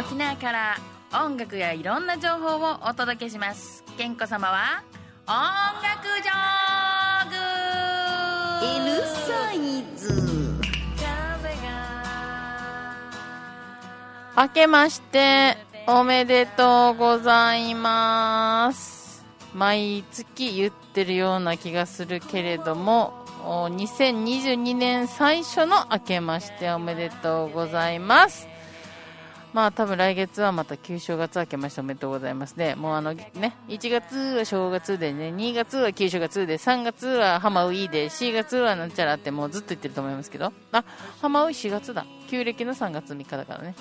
沖縄から音楽やいろんな情報をお届けします。健子様は音楽ジョーグ L サイズ。明けましておめでとうございます。毎月言ってるような気がするけれどもお2022年最初の明けましておめでとうございますまあ多分来月はまた旧正月明けましておめでとうございますで、もうあのね、1月は正月でね、2月は旧正月で、3月はハマウイで、4月はなんちゃらってもうずっと言ってると思いますけど、あ、ハマウイ4月だ。旧暦の3月3日だからね。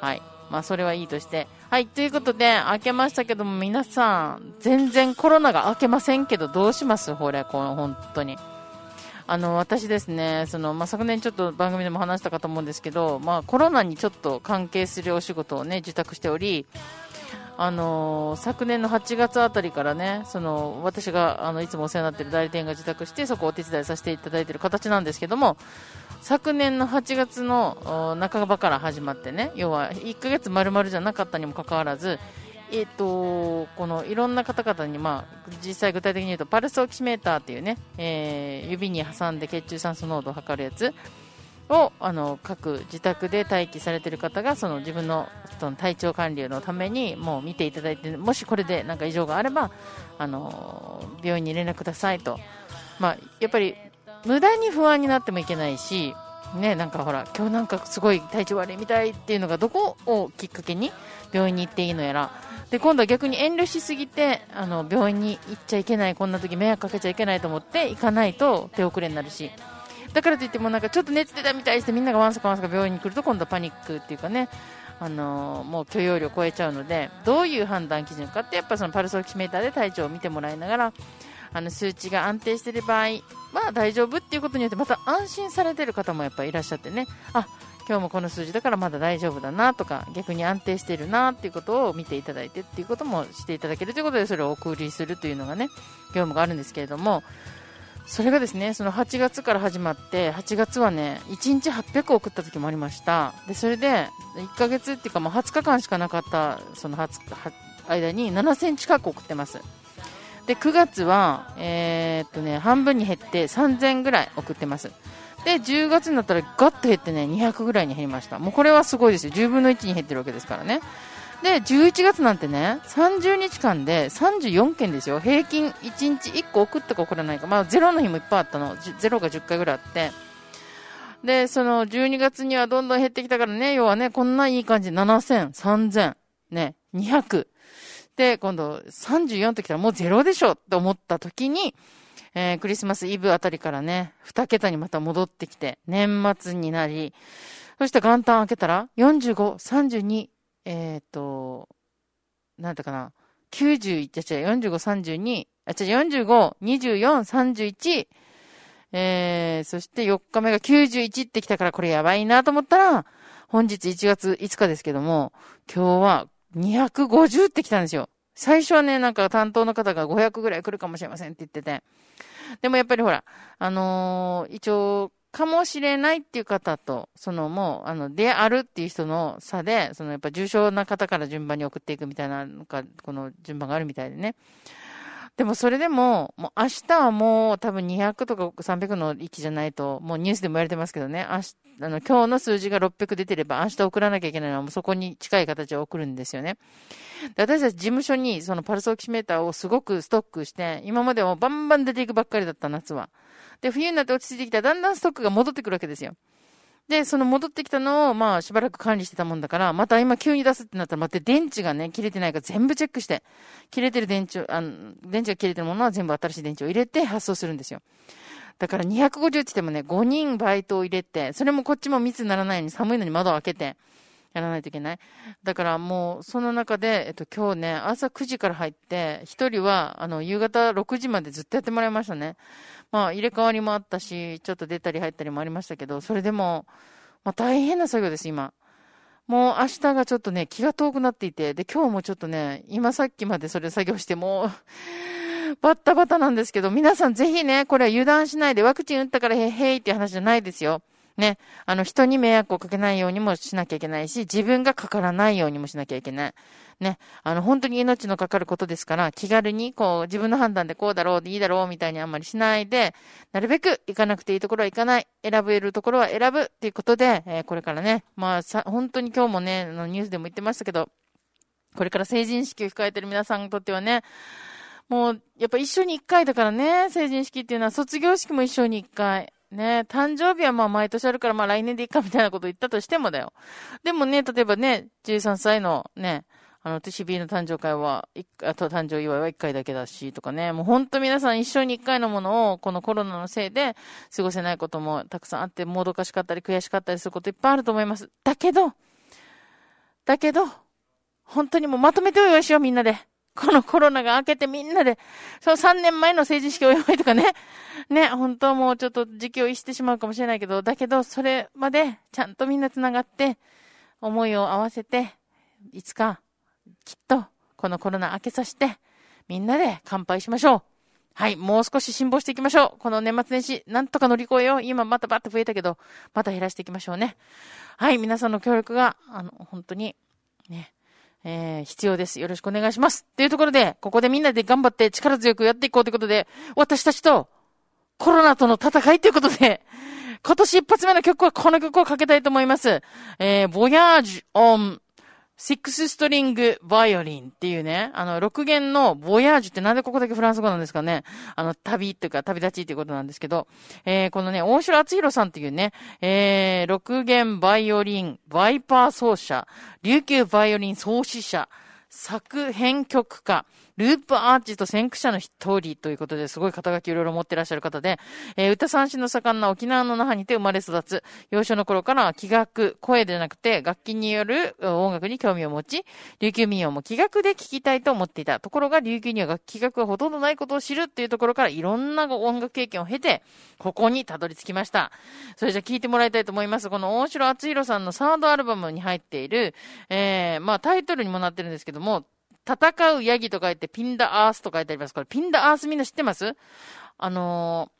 はい。まあそれはいいとして。はい。ということで、明けましたけども皆さん、全然コロナが明けませんけどどうします？これ、この本当に。あの私ですねその、まあ、昨年ちょっと番組でも話したかと思うんですけど、まあ、コロナにちょっと関係するお仕事をね受託しておりあの昨年の8月あたりからねその私があのいつもお世話になっている代理店が受託してそこをお手伝いさせていただいている形なんですけども昨年の8月の半ばから始まってね要は1ヶ月丸々じゃなかったにもかかわらずえっ、と、このいろんな方々に、まあ、実際具体的に言うと、パルスオキシメーターっていうね、えー、指に挟んで血中酸素濃度を測るやつを、あの、各自宅で待機されている方が、その自分のその体調管理のために、もう見ていただいて、もしこれでなんか異常があれば、あの、病院に連絡くださいと。まあ、やっぱり、無駄に不安になってもいけないし、ね、なんかほら、今日なんかすごい体調悪いみたいっていうのがどこをきっかけに病院に行っていいのやら、で今度は逆に遠慮しすぎてあの病院に行っちゃいけないこんな時迷惑かけちゃいけないと思って行かないと手遅れになるし。だからといってもなんかちょっと熱出たみたいしてみんながわんさかわんさか病院に来ると今度はパニックっていうかねあのもう許容量を超えちゃうのでどういう判断基準かってやっぱそのパルスオキシメーターで体調を見てもらいながらあの数値が安定している場合は大丈夫っていうことによってまた安心されている方もやっぱいらっしゃってね。あ今日もこの数字だからまだ大丈夫だなとか逆に安定しているなっていうことを見ていただいてっていうこともしていただけるということでそれをお送りするというのがね業務があるんですけれども。それがですねその8月から始まって8月はね1日800送った時もありました。でそれで1ヶ月っていうかもう20日間しかなかったその20日間に7000近く送ってます。で9月は、えー、っとね、半分に減って3000ぐらい送ってます。で、10月になったらガッと減ってね、200ぐらいに減りました。もうこれはすごいですよ。10分の1に減ってるわけですからね。で、11月なんてね、30日間で34件ですよ。平均1日1個送ったか送らないか。まあ、ゼロの日もいっぱいあったの。ゼロが10回ぐらいあって。で、その12月にはどんどん減ってきたからね、要はね、こんないい感じ。7000、3000、ね、200。で、今度34ときたらもうゼロでしょって思った時に、えー、クリスマスイブあたりからね、2桁にまた戻ってきて、年末になり、そして元旦開けたら、45、32、えっ、ー、と、なんだかな、91、じゃ違う、45、32、あ、違う、45、24、31、えー、そして4日目が91ってきたからこれやばいなと思ったら、本日1月5日ですけども、今日は250って来たんですよ。最初はね、なんか担当の方が500ぐらい来るかもしれませんって言ってて。でもやっぱりほら、あのー、一応、かもしれないっていう方と、そのもう、あの、であるっていう人の差で、そのやっぱ重症な方から順番に送っていくみたいなのか、この順番があるみたいでね。でもそれでも、もう明日はもう多分200とか300の域じゃないと、もうニュースでも言われてますけどね、明日、あの、今日の数字が600出てれば明日送らなきゃいけないのはもうそこに近い形で送るんですよね。で私たち事務所にそのパルスオキシメーターをすごくストックして、今まではバンバン出ていくばっかりだった夏は。で、冬になって落ち着いてきたらだんだんストックが戻ってくるわけですよ。で、その戻ってきたのを、まあ、しばらく管理してたもんだから、また今急に出すってなったら、また電池がね、切れてないから全部チェックして、切れてる電池あの、電池が切れてるものは全部新しい電池を入れて発送するんですよ。だから250って言ってもね、5人バイトを入れて、それもこっちも密にならないように寒いのに窓を開けて、やらないといけない。だからもう、その中で、えっと、今日ね、朝9時から入って、1人は、あの、夕方6時までずっとやってもらいましたね。まあ、入れ替わりもあったし、ちょっと出たり入ったりもありましたけど、それでも、まあ、大変な作業です、今。もう明日がちょっとね、気が遠くなっていて、で、今日もちょっとね、今さっきまでそれ作業してもう、バッタバタなんですけど、皆さんぜひね、これは油断しないで、ワクチン打ったからへへいっていう話じゃないですよ。ね、あの、人に迷惑をかけないようにもしなきゃいけないし、自分がかからないようにもしなきゃいけない。ね、あの、本当に命のかかることですから、気軽に、こう、自分の判断でこうだろうでいいだろうみたいにあんまりしないで、なるべく行かなくていいところは行かない、選べるところは選ぶっていうことで、えー、これからね、まあ、さ、本当に今日もね、のニュースでも言ってましたけど、これから成人式を控えてる皆さんにとってはね、もう、やっぱ一緒に一回だからね、成人式っていうのは、卒業式も一緒に一回。ね、誕生日はまあ毎年あるからまあ来年でいいかみたいなこと言ったとしてもだよ。でもね、例えばね、13歳のね、あの、TCB の誕生会は、あと誕生祝いは1回だけだし、とかね、もう本当皆さん一生に1回のものを、このコロナのせいで過ごせないこともたくさんあって、もどかしかったり悔しかったりすることいっぱいあると思います。だけど、だけど、本当にもうまとめてお祝いしよう、みんなで。このコロナが明けてみんなで、その3年前の成人式お祝いとかね。ね、本当もうちょっと時期を逸してしまうかもしれないけど、だけど、それまでちゃんとみんな繋がって、思いを合わせて、いつか、きっと、このコロナ明けさせて、みんなで乾杯しましょう。はい、もう少し辛抱していきましょう。この年末年始、なんとか乗り越えよう。今またバッと増えたけど、また減らしていきましょうね。はい、皆さんの協力が、あの、本当に、ね、えー、必要です。よろしくお願いします。というところで、ここでみんなで頑張って力強くやっていこうということで、私たちとコロナとの戦いということで、今年一発目の曲はこの曲をかけたいと思います。えー、Voyage on シックスストリングバイオリンっていうね、あの、6弦のボヤージュってなんでここだけフランス語なんですかね。あの、旅っていうか旅立ちっていうことなんですけど、えー、このね、大城厚弘さんっていうね、えー、6弦バイオリン、ワイパー奏者、琉球バイオリン創始者、作編曲家、ループアーチと先駆者の一人ということで、すごい肩書きいろいろ持ってらっしゃる方で、えー、歌三振の盛んな沖縄の那覇にて生まれ育つ、幼少の頃から気楽、声でなくて楽器による音楽に興味を持ち、琉球民謡も気楽で聴きたいと思っていた。ところが、琉球には楽器楽がほとんどないことを知るっていうところから、いろんな音楽経験を経て、ここにたどり着きました。それじゃ聴いてもらいたいと思います。この大城厚弘さんのサードアルバムに入っている、えー、まあタイトルにもなってるんですけども、戦うヤギと書いてピンダアースと書いてあります。これピンダアースみんな知ってます？あの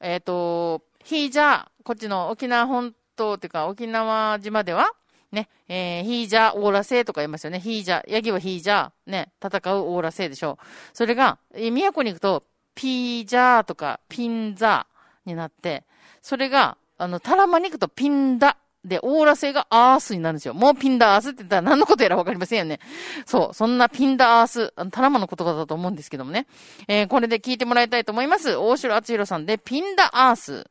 ー、えっ、ー、と、ヒージャー、こっちの沖縄本島っていうか沖縄島では、ね、えー、ヒージャー、オーラセとか言いますよね。ヒージャー、ヤギはヒージャー、ね、戦うオーラセでしょう。それが、えー、都に行くと、ピージャーとかピンザーになって、それが、あの、タラマに行くとピンダで、オーラ性がアースになるんですよ。もうピンダースって言ったら何のことやらわかりませんよね。そう。そんなピンダース、タラマの言葉だと思うんですけどもね。えー、これで聞いてもらいたいと思います。大城厚弘さんで、ピンダース。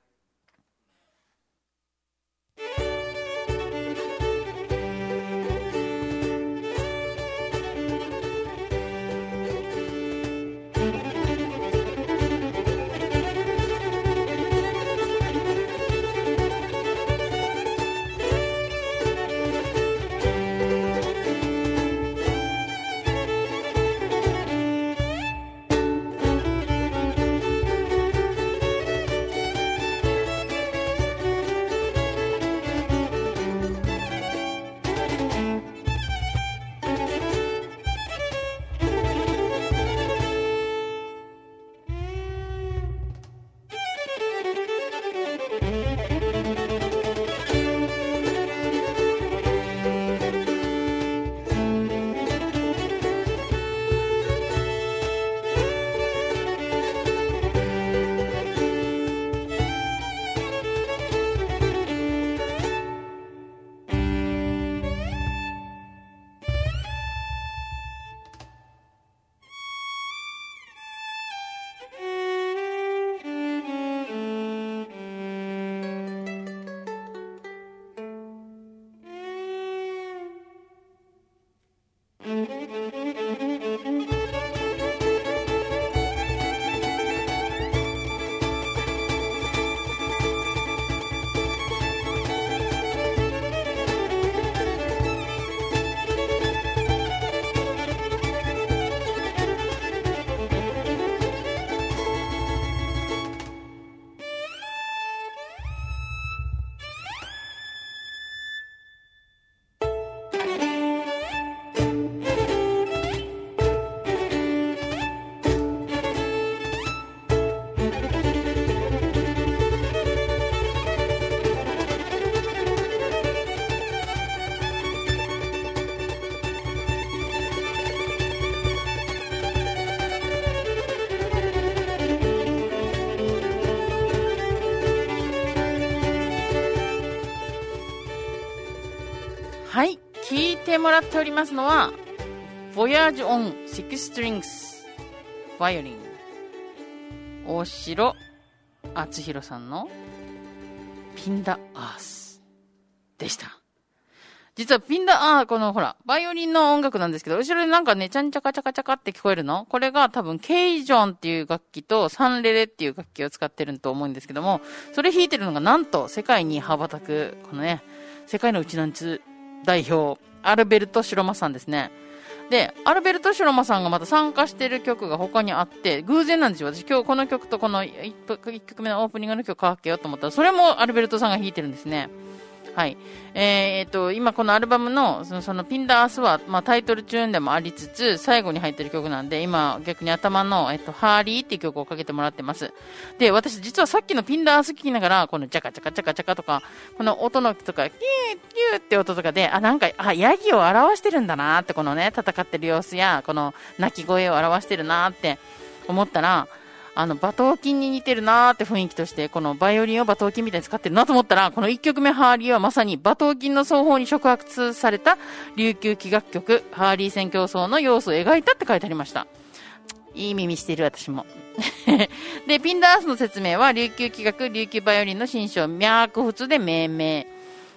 もらっておりますのは、Voyage on Six Strings Violin 大城敦弘さんのピンダアースでした。実はピンダ、あーこのほら、バイオリンの音楽なんですけど、後ろでなんかね、ちゃんちゃかちゃかちゃかって聞こえるの？これが多分、ケイジョンっていう楽器とサンレレっていう楽器を使ってると思うんですけども、それ弾いてるのがなんと世界に羽ばたく、このね、世界のうちなんつ代表、アルベルト・シロマさんですね。で、アルベルト・シロマさんがまた参加してる曲が他にあって、偶然なんですよ。私今日この曲とこの 1, 曲目のオープニングの曲かけようと思ったら、それもアルベルトさんが弾いてるんですね。はい。えーっと、今このアルバムの、そのそのピンダースは、まあタイトルチューンでもありつつ、最後に入ってる曲なんで、今逆に頭の、えっと、ハーリーっていう曲をかけてもらってます。で、私実はさっきのピンダース聞きながら、このチャカチャカチャカチャカとか、この音のとか、キューキューって音とかで、あ、なんか、あ、ヤギを表してるんだなって、このね、戦ってる様子や、この鳴き声を表してるなって思ったら、あの、馬頭琴に似てるなーって雰囲気として、このバイオリンを馬頭琴みたいに使ってるなと思ったら、この1曲目ハーリーはまさに馬頭琴の奏法に触発された琉球器楽曲、ハーリー戦競争の要素を描いたって書いてありました。いい耳してる私も。で、ピンダースの説明は、琉球器楽、琉球バイオリンの新章、脈仏で命名。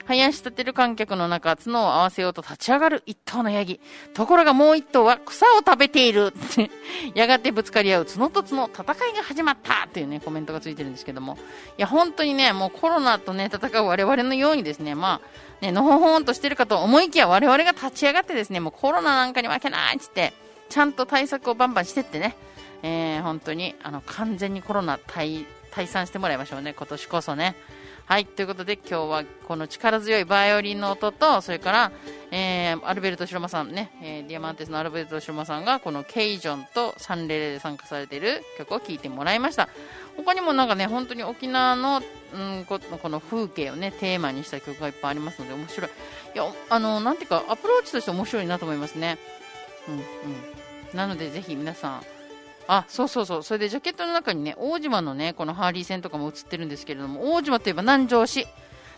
林立てる観客の中、角を合わせようと立ち上がる一頭のヤギ。ところがもう一頭は草を食べている。やがてぶつかり合う角と角、戦いが始まったっていうね、コメントがついてるんですけども。いや、本当にね、もうコロナとね、戦う我々のようにですね、まあ、ね、のほほんとしてるかと思いきや我々が立ち上がってですね、もうコロナなんかに負けないっつって、ちゃんと対策をバンバンしてってね、えー、本当に、あの、完全にコロナ退、退散してもらいましょうね、今年こそね。はい、ということで今日はこの力強いバイオリンの音と、それから、えー、アルベルト・シロマさんね、えー、ディアマンテスのアルベルト・シロマさんがこのケイジョンとサンレレで参加されている曲を聴いてもらいました。他にもなんかね、本当に沖縄の、うん、ここの風景をね、テーマにした曲がいっぱいありますので面白い。いや、あの、なんていうか、アプローチとして面白いなと思いますね。うん、うん。なのでぜひ皆さん、あ、そうそうそう。それでジャケットの中にね、大島のね、このハーリー戦とかも映ってるんですけれども、大島といえば南城市。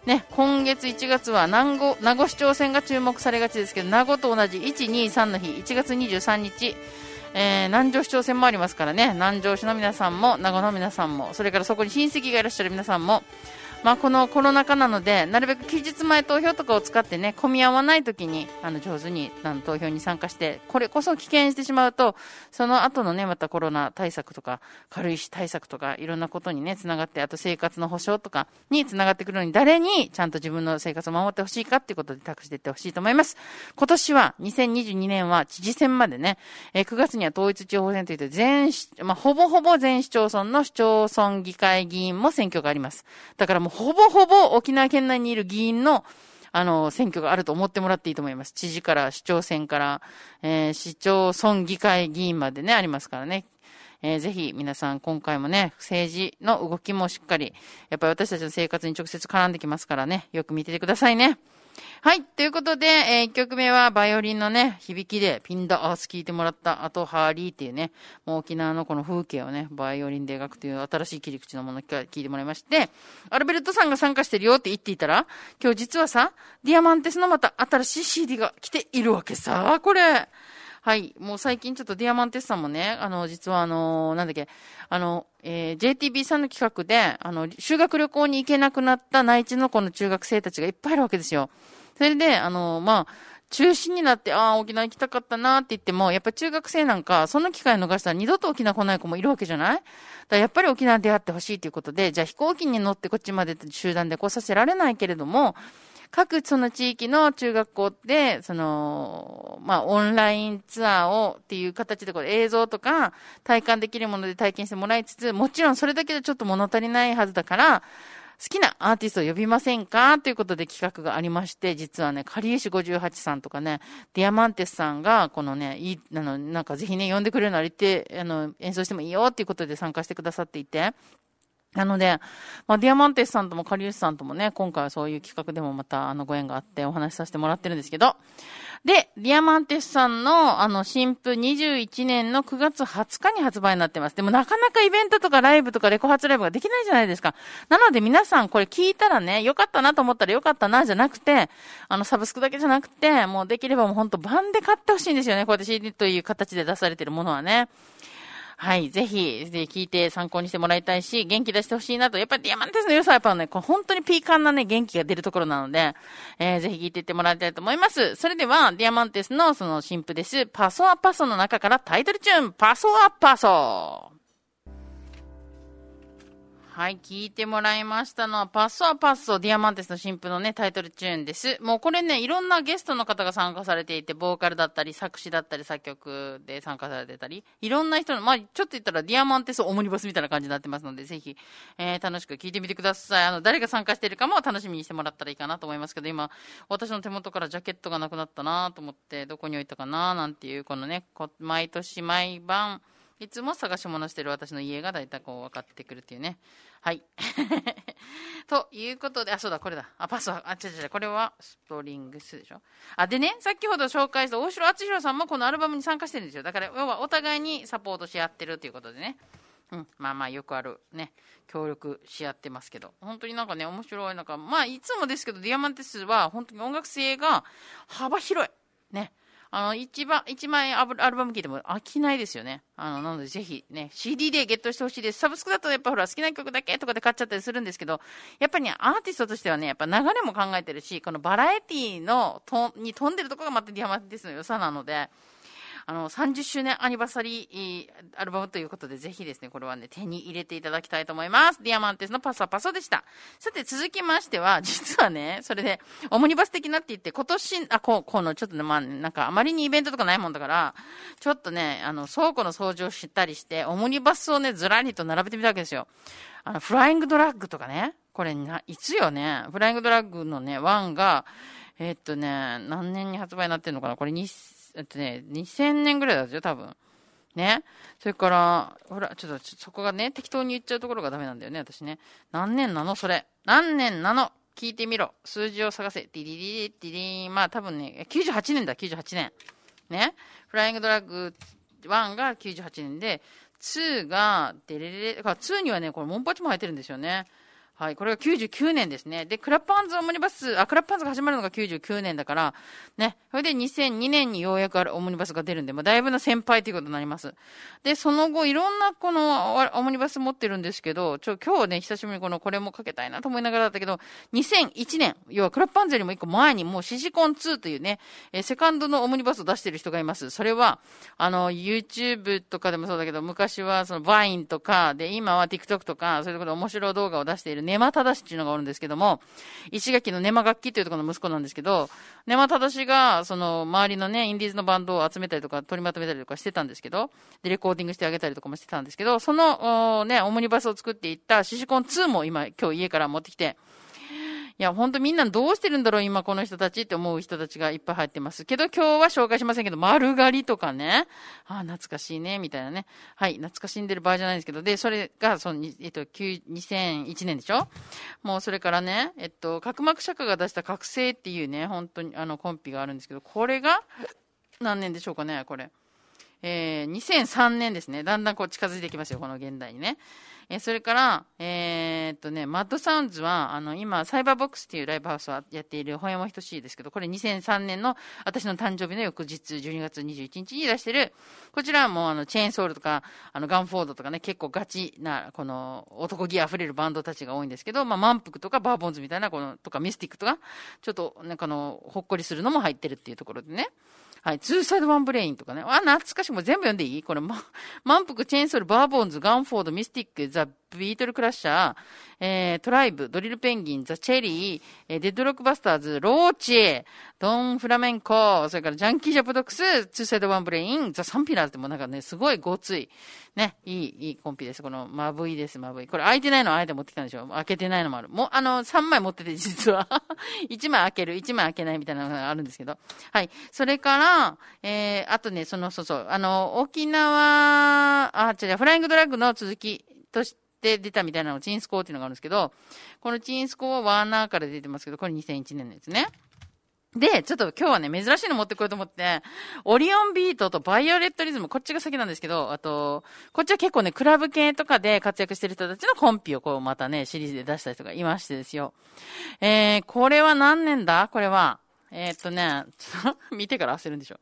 ね、今月1月は南郷、名護市長選が注目されがちですけど、名護と同じ1、2、3の日、1月23日、えー、南城市長選もありますからね、南城市の皆さんも、名護の皆さんも、それからそこに親戚がいらっしゃる皆さんも、まあ、このコロナ禍なので、なるべく期日前投票とかを使ってね、混み合わない時に、あの、上手に、あの、投票に参加して、これこそ危険してしまうと、その後のね、またコロナ対策とか、軽石対策とか、いろんなことにね、つながって、あと生活の保障とかにつながってくるのに、誰にちゃんと自分の生活を守ってほしいかっていうことで託していってほしいと思います。今年は、2022年は知事選までね、えー9月には統一地方選といって、全、まあ、ほぼほぼ全市町村の市町村議会議員も選挙があります。だからもうほぼほぼ沖縄県内にいる議員の、あの、選挙があると思ってもらっていいと思います。知事から、市長選から、えー市町村議会議員までね、ありますからね。えーぜひ皆さん今回もね、政治の動きもしっかり、やっぱり私たちの生活に直接絡んできますからね、よく見ててくださいね。はい。ということで、え1曲目はバイオリンのね、響きでピンダアース聴いてもらった、あとハーリーっていうね、もう沖縄のこの風景をね、バイオリンで描くという新しい切り口のものを聞いてもらいまして、アルベルトさんが参加してるよって言っていたら、今日実はさ、ディアマンテスのまた新しい CD が来ているわけさ、これ。はい。もう最近ちょっとディアマンテスさんもね、あの、実はあの、なんだっけ、あの、えー JTB さんの企画で、あの、修学旅行に行けなくなった内地のこの中学生たちがいっぱいいるわけですよ。それで、あの、まあ、中止になって、ああ、沖縄行きたかったなって言っても、やっぱ中学生なんか、その機会を逃したら二度と沖縄来ない子もいるわけじゃない？だからやっぱり沖縄出会ってほしいということで、じゃあ飛行機に乗ってこっちまで集団で来させられないけれども、各その地域の中学校で、その、まあ、オンラインツアーをっていう形でこれ映像とか体感できるもので体験してもらいつつ、もちろんそれだけでちょっと物足りないはずだから、好きなアーティストを呼びませんかということで企画がありまして、実はね、カリエシ58さんとかね、ディアマンテスさんが、このね、いい、あの、なんかぜひね、呼んでくれるなら行って、あの、演奏してもいいよっていうことで参加してくださっていて、なので、まあ、ディアマンテスさんともカリウスさんともね、今回はそういう企画でもまた、あの、ご縁があってお話しさせてもらってるんですけど、で、ディアマンテスさんの、あの、新譜21年の9月20日に発売になってます。でもなかなかイベントとかライブとかレコ発ライブができないじゃないですか。なので皆さんこれ聞いたらね、よかったなと思ったらよかったなじゃなくて、あの、サブスクだけじゃなくて、もうできればもうほんと盤で買ってほしいんですよね。こうやって CD という形で出されてるものはね。はい、ぜひ、ぜひ、聞いて参考にしてもらいたいし、元気出してほしいなと。やっぱりディアマンテスの良さはやっぱね、こう本当にピーカンなね、元気が出るところなので、えー、ぜひ聞いていってもらいたいと思います。それでは、ディアマンテスのその新譜です。パソアパソの中からタイトルチューン、パソアパソはい、聞いてもらいましたのは、パッソアパッソ、ディアマンテスの新譜のね、タイトルチューンです。もうこれね、いろんなゲストの方が参加されていて、ボーカルだったり、作詞だったり、作曲で参加されてたり、いろんな人の、まあ、ちょっと言ったら、ディアマンテスオムニバスみたいな感じになってますので、ぜひ、えー、楽しく聞いてみてください。あの、誰が参加しているかも楽しみにしてもらったらいいかなと思いますけど、今、私の手元からジャケットがなくなったなと思って、どこに置いたかななんていう、このね、毎年毎晩、いつも探し物してる私の家がだいたいこう分かってくるっていうね。はい。ということで、あ、そうだ、これだ。あ、パスは、あ、違う違う、これはストリングスでしょ？あ、でね、先ほど紹介した大城敦弘さんもこのアルバムに参加してるんですよ。だから、要はお互いにサポートし合ってるということでね。うん、まあまあよくあるね、協力し合ってますけど、本当になんかね、面白い、なんか、まあいつもですけど、ディアマンテスは本当に音楽性が幅広い。ね。あの、一番、一枚アルバム聴いても飽きないですよね。あの、なのでぜひね、CD でゲットしてほしいです。サブスクだとやっぱほら好きな曲だけとかで買っちゃったりするんですけど、やっぱりね、アーティストとしてはね、やっぱ流れも考えてるし、このバラエティのと、に飛んでるところがまたディアマンテスの良さなので、あの、30周年アニバーサリーアルバムということで、ぜひですね、これはね、手に入れていただきたいと思います。ディアマンテスのパサパソでした。さて、続きましては、実はね、それで、オムニバス的なって言って、今年、あ、こう、この、ちょっとね、まあ、なんか、あまりにイベントとかないもんだから、ちょっとね、あの、倉庫の掃除をしたりして、オムニバスをね、ずらりと並べてみたわけですよ。あの、フライングドラッグとかね、これな、いつよね、フライングドラッグのね、1が、え、っとね、何年に発売になってんのかなこれえっとね、2000年ぐらいだですよ、多分。ね。それから、ほら、ちょっと、そこがね、適当に言っちゃうところがダメなんだよね、私ね。何年なのそれ。何年なの聞いてみろ。数字を探せ。ディディディディディまあ多分ね、98年だ、98年。ね。フライングドラッグ1が98年で、2が、デレレレ、だか2にはね、これモンパチも入ってるんですよね。はい、これが99年ですね。で、クラップハンズオムニバス、あ、クラップハンズが始まるのが99年だから、ね、それで2002年にようやくあるオムニバスが出るんで、まあ、だいぶの先輩ということになります。で、その後、いろんなこのオムニバス持ってるんですけど、ちょ、今日ね、久しぶりにこの、これもかけたいなと思いながらだったけど、2001年、要はクラップハンズよりも一個前にもうシジコン2というね、えセカンドのオムニバスを出してる人がいます。それは、あの、YouTube とかでもそうだけど、昔はそのバインとか、で、今は TikTok とか、そういうところで面白動画を出しているネマタダシっていうのがおるんですけども、石垣のネマ楽器っていうところの息子なんですけど、ネマタダシが、その、周りのね、インディーズのバンドを集めたりとか、取りまとめたりとかしてたんですけど、で、レコーディングしてあげたりとかもしてたんですけど、その、ね、オムニバスを作っていったシシコン2も今、今日家から持ってきて、いや、ほんとみんなどうしてるんだろう、今この人たちって思う人たちがいっぱい入ってます。けど今日は紹介しませんけど、丸刈りとかね。ああ、懐かしいね、みたいなね。はい、懐かしんでる場合じゃないんですけど、で、それが、その、えっと、2001年でしょ？もうそれからね、えっと、角膜釈迦が出した覚醒っていうね、本当にあのコンピがあるんですけど、これが、何年でしょうかね、これ。えー、2003年ですね。だんだんこう近づいてきますよ、この現代にね。えー、それから、えー、っとね、マッドサウンズは、あの、今、サイバーボックスっていうライブハウスをやっている、ほやもひとしいですけど、これ2003年の私の誕生日の翌日、12月21日に出してる、こちらはもう、あの、チェーンソールとか、あの、ガンフォードとかね、結構ガチな、この、男気溢れるバンドたちが多いんですけど、まあ、満腹とかバーボンズみたいな、この、とかミスティックとか、ちょっと、なんかの、ほっこりするのも入ってるっていうところでね。はい。ツーサイドワンブレインとかね。あ、懐かしい。もう全部読んでいい？これ、ま、満腹、チェーンソール、バーボンズ、ガンフォード、ミスティック、ザ・ビートルクラッシャー、えー、トライブ、ドリルペンギン、ザ・チェリー、えー、デッドロックバスターズ、ローチ、ドン・フラメンコ、それからジャンキー・ジャプドックス、ツーサイド・ワン・ブレイン、ザ・サンピラーズってもなんかね、すごいごつい、ね、いい、いいコンピです。この、まぶいです、まぶい。これ開いてないのあえて持ってきたんでしょ開けてないのもある。もう、あの、3枚持ってて、実は。1枚開ける、1枚開けないみたいなのがあるんですけど。はい。それから、えー、あとね、その、そうそう、あの、沖縄、あ、違う、フライングドラッグの続きとしてって出たみたいなの、チンスコーっていうのがあるんですけど、このチンスコはワーナーから出てますけど、これ2001年のやつね。で、ちょっと今日はね、珍しいの持ってこようと思って、オリオンビートとバイオレットリズム、こっちが先なんですけど、あと、こっちは結構ね、クラブ系とかで活躍してる人たちのコンピをこうまたね、シリーズで出した人がいましてですよ。えー、これは何年だ？これは。えー、っとね、ちょっと見てから焦るんでしょ。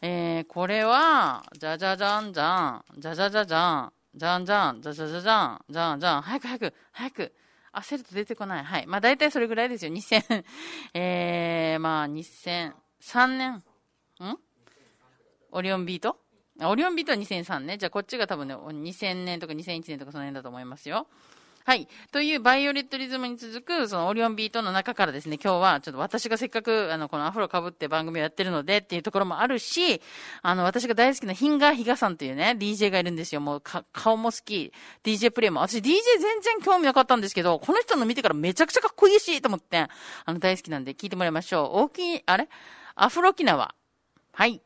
えー、これは、じゃじゃじゃんじゃん、じゃじゃじゃじゃん、じゃんじゃん、じゃじゃじゃじゃん、じゃんじゃん、早く早く、早く。焦ると出てこない。はい。まあ大体それぐらいですよ。2000、えー、まあ2003年。ん？オリオンビート？オリオンビートは2003年。じゃあこっちが多分ね、2000年とか2001年とかその辺だと思いますよ。はい。というバイオレットリズムに続く、そのオリオンビートの中からですね、今日はちょっと私がせっかく、あの、このアフロ被って番組をやってるのでっていうところもあるし、あの、私が大好きなヒンガーヒガさんというね、DJ がいるんですよ。もう、顔も好き、DJ プレイも。私 DJ 全然興味なかったんですけど、この人の見てからめちゃくちゃかっこいいし、と思って、あの、大好きなんで聞いてもらいましょう。大きい、あれ？アフロキナワ。はい。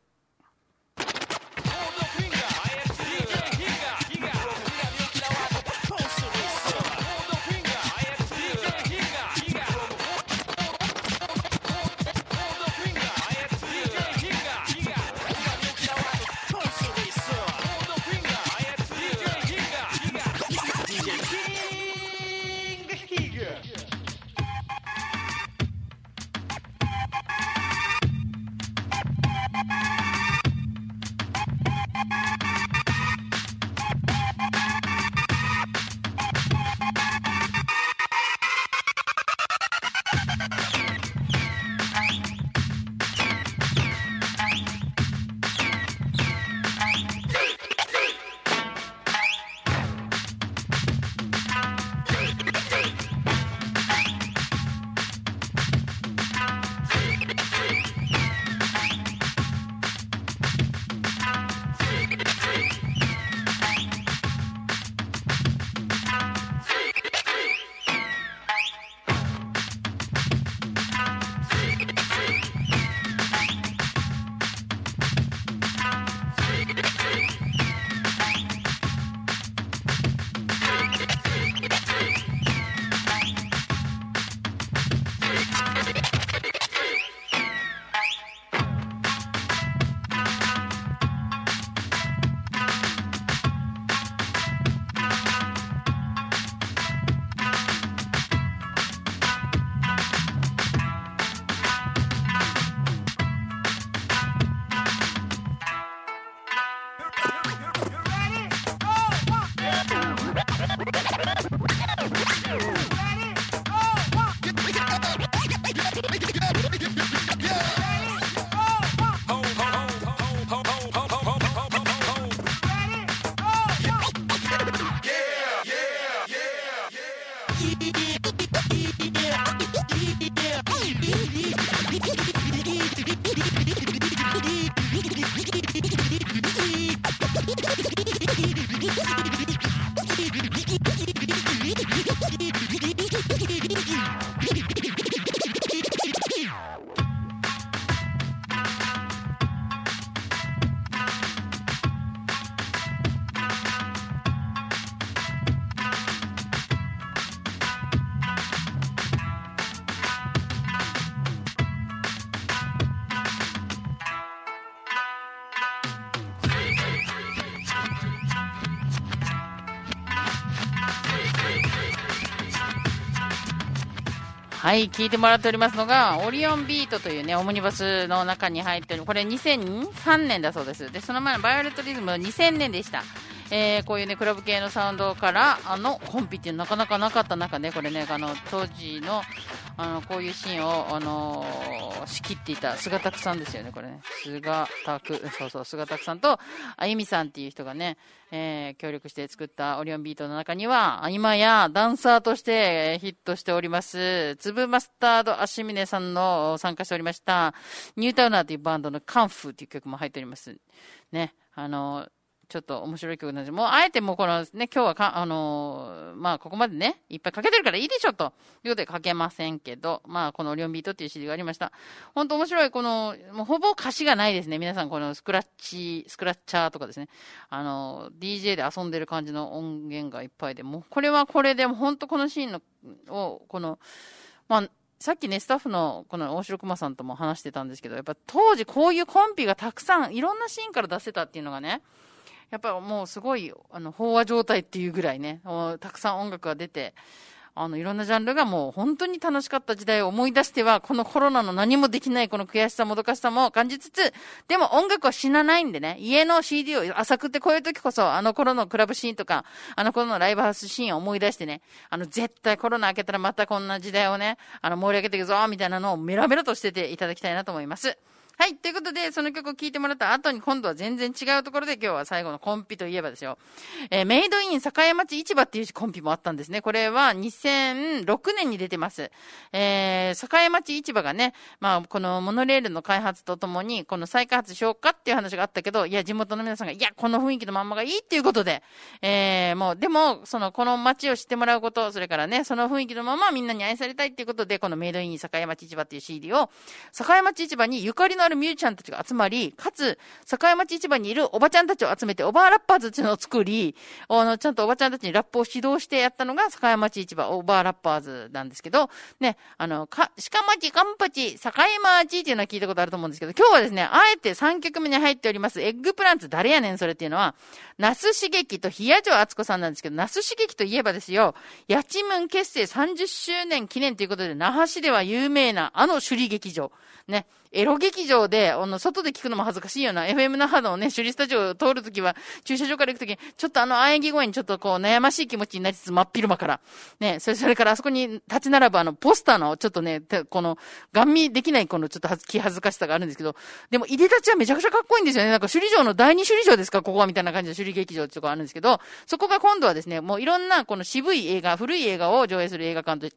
Yeah. はい、聞いてもらっておりますのが、オリオンビートというね、オムニバスの中に入ってる、これ2003年だそうです。で、その前のバイオレットリズムは2000年でした。えー、こういうね、クラブ系のサウンドから、あの、コンピっていうのなかなかなかった中で、これね、あの、当時の、あの、こういうシーンを、あのー、仕切っていた菅拓さんですよね、これね。菅拓、そうそう、菅拓さんと、あゆみさんっていう人がね、えー、協力して作ったオリオンビートの中には、今やダンサーとしてヒットしております、粒マスタード足峰さんの参加しておりました、ニュータウナーというバンドのカンフーっていう曲も入っております。ね、あのーちょっと面白い曲なんですもうあえてもうこのね、今日はか、あのーまあここまでね、いっぱいかけてるからいいでしょということでかけませんけど、まあこのオリオンビートっていう CD がありました。本当面白い、この、もうほぼ歌詞がないですね。皆さんこのスクラッチ、スクラッチャーとかですね。あの、DJ で遊んでる感じの音源がいっぱいで、もうこれはこれでも本当このシーンの、を、この、まあ、さっきね、スタッフのこの大城熊さんとも話してたんですけど、やっぱ当時こういうコンピがたくさん、いろんなシーンから出せたっていうのがね、やっぱもうすごい、あの、飽和状態っていうぐらいね、たくさん音楽が出て、あの、いろんなジャンルがもう本当に楽しかった時代を思い出しては、このコロナの何もできないこの悔しさもどかしさも感じつつ、でも音楽は死なないんでね、家の CD を浅くってこういう時こそ、あの頃のクラブシーンとか、あの頃のライブハウスシーンを思い出してね、あの、絶対コロナ明けたらまたこんな時代をね、あの、盛り上げていくぞ、みたいなのをメラメラとしてていただきたいなと思います。はい。ということで、その曲を聴いてもらった後に今度は全然違うところで今日は最後のコンピといえばですよ。えー、メイドイン境町市場っていうコンピもあったんですね。これは2006年に出てます。えー、境町市場がね、まあ、このモノレールの開発とともに、この再開発しようかっていう話があったけど、いや、地元の皆さんが、いや、この雰囲気のまんまがいいっていうことで、えー、もう、でも、その、この街を知ってもらうこと、それからね、その雰囲気のままみんなに愛されたいっていうことで、この Made in 栄町市場っていう CD を、栄町市場にゆかりのあるミュージシャンたちが集まり、かつ、栄町市場にいるおばちゃんたちを集めて、おばあラッパーズっていうのを作り、あの、ちゃんとおばちゃんたちにラップを指導してやったのが、栄町市場、おばあラッパーズなんですけど、ね、あの、か、鹿町、カンパチ、栄町っていうのは聞いたことあると思うんですけど、今日はですね、あえて3曲目に入っております、エッグプランツ誰やねんそれっていうのは、那須茂樹と冷や城敦子さんなんですけど、那須茂樹といえばですよ、八千文結成30周年記念ということで、那覇市では有名なあの首里劇場。ね、エロ劇場で、あの、外で聞くのも恥ずかしいよな、FM 那覇のね、首里スタジオを通るときは、駐車場から行くときに、ちょっとあの、喘ぎ声にちょっとこう、悩ましい気持ちになりつつ、真っ昼間から。ね、それ、それからあそこに立ち並ぶあの、ポスターの、ちょっとね、この、ガン見できないこの、ちょっと気恥ずかしさがあるんですけど、でも、いでたちはめちゃくちゃかっこいいんですよね。なんか、首里城の第二首里城ですか？ここはみたいな感じで首里劇場ってとこあるんですけど、そこが今度はですね、もういろんなこの渋い映画、古い映画を上映する映画館と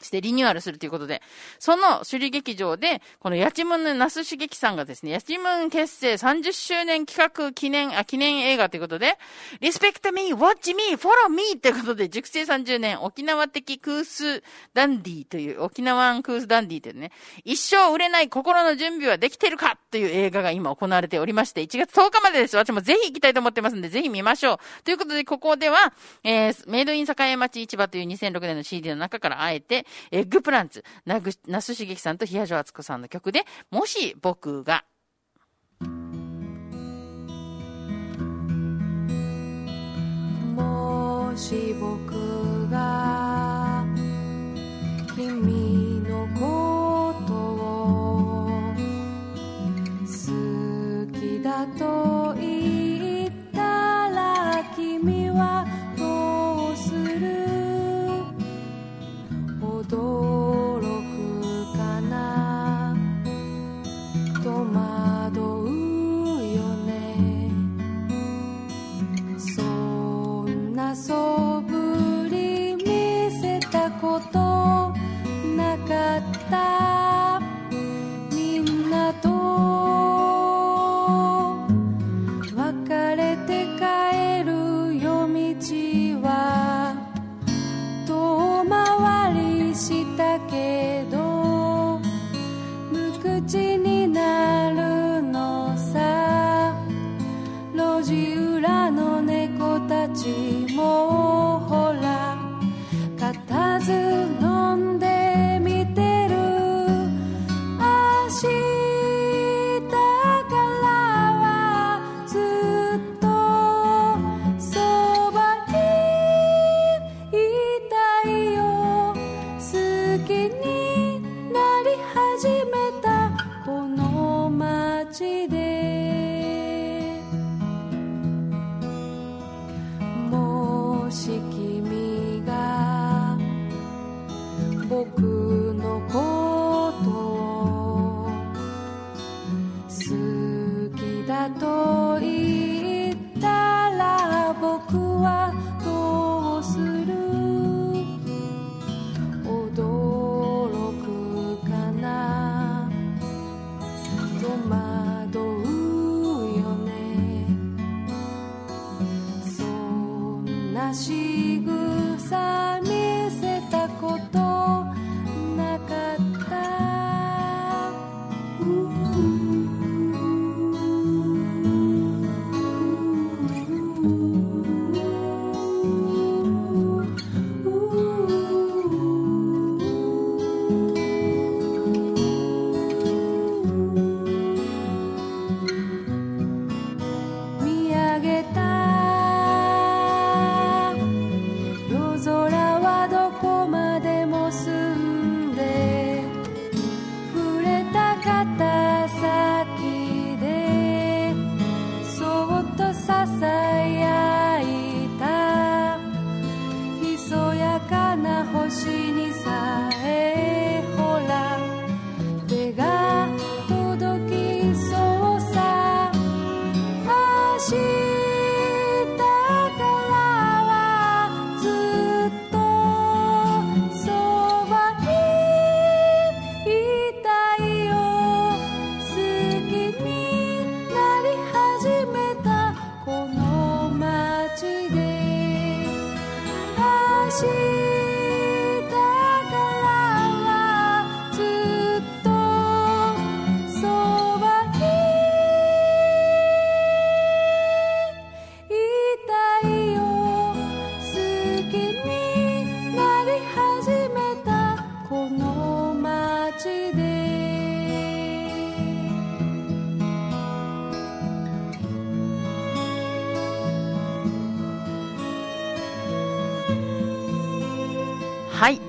してリニューアルするということで、その首里劇場で、この八千文の那須茂樹さんがですね、八千文結成30周年企画記念、あ、記念映画ということで、Respect me, watch me, follow me ということで、熟成30年沖縄的クースダンディという、沖縄クースダンディというね、一生売れない心の準備はできてるかという映画が今行われておりまして、1月10日までです。私もぜひ行きたいと思ってますんで、ぜひ見ましょう。ということで、ここでは、えー、 Made in 栄町市場という2006年の CD の中からあえて、エッグプランツ、なぐ、那須茂樹さんと東條敦子さんの曲で、もし僕が、もし僕が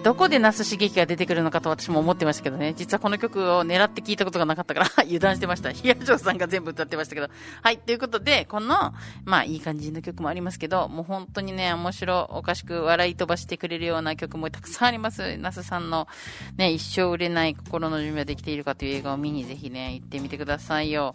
どこで那須刺激が出てくるのかと私も思ってましたけどね。実はこの曲を狙って聞いたことがなかったから 油断してました。ヒヤジョさんが全部歌ってましたけど。はい。ということで、この、まあ、いい感じの曲もありますけど、もう本当にね、面白おかしく笑い飛ばしてくれるような曲もたくさんあります。那須さんのね、一生売れない心の準備はできているかという映画を見にぜひね、行ってみてくださいよ。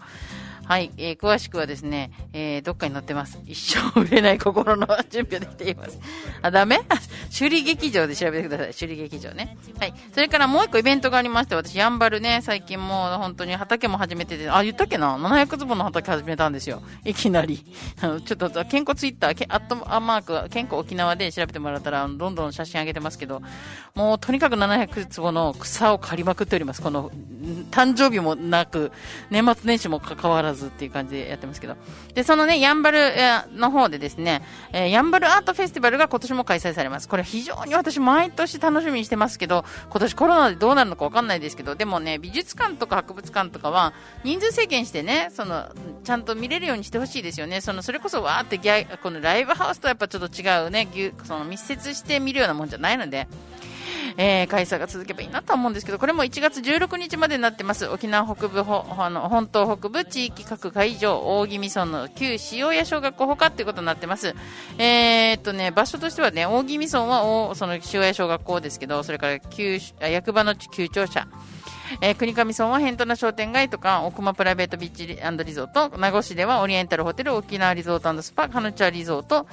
はい、えー詳しくはですね、えーどっかに載ってます。一生売れない心の準備ができています。あ、ダメ？首里劇場で調べてください。首里劇場ね。はい。それからもう一個イベントがありまして、私、やんばるね、最近もう本当に畑も始めてて、あ、言ったっけな ?700 坪の畑始めたんですよ。いきなり。あの、ちょっと、健康ツイッター、けアットマーク、健康沖縄で調べてもらったら、どんどん写真上げてますけど、もうとにかく700坪の草を刈りまくっております。この、誕生日もなく、年末年始も関わらずっていう感じでやってますけど。で、そのね、やんばるの方でですね、えーやんばるアートフェスティバルが今年も開催されます。これ非常に私毎年楽しみにしてますけど、今年コロナでどうなるのかわかんないですけど、でもね、美術館とか博物館とかは人数制限してね、その、ちゃんと見れるようにしてほしいですよね。その、それこそわーってギャこのライブハウスとはやっぱちょっと違うね、その密接して見るようなもんじゃないので、えー開催が続けばいいなと思うんですけど、これも1月16日までになってます。沖縄北部ほ、あの、本島北部地域各会場、大宜味村の旧塩屋小学校ほかっていうことになってます。えーっとね、場所としてはね、大宜味村は、その塩屋小学校ですけど、それから旧、役場の旧庁舎、えー、国上村は辺土名商店街とか、奥間プライベートビーチリゾート、名護市ではオリエンタルホテル、沖縄リゾートスパ、カヌチャリゾート、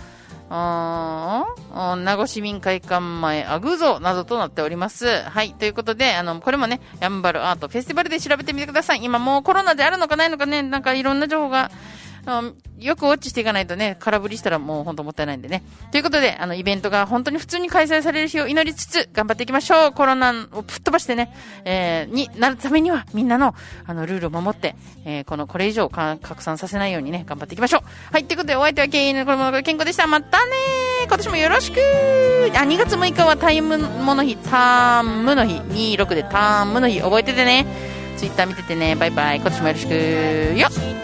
名護市民会館前、アグゾなどとなっております。はい。ということで、あの、これもね、やんばるアートフェスティバルで調べてみてください。今もうコロナであるのかないのかね、なんかいろんな情報が、うんよくウォッチしていかないとね、空振りしたらもう本当もったいないんでね。ということで、あの、イベントが本当に普通に開催される日を祈りつつ、頑張っていきましょう。コロナを吹っ飛ばしてね、えー、になるためには、みんなの、あの、ルールを守って、えー、この、これ以上か拡散させないようにね、頑張っていきましょう。はい、ということで、お相手は経営のこの健康でした。またねー今年もよろしくあ、2月6日はタイムもの日、タームの日、26でタームの日、覚えててね。ツイッター見ててね。バイバイ。今年もよろしくよっ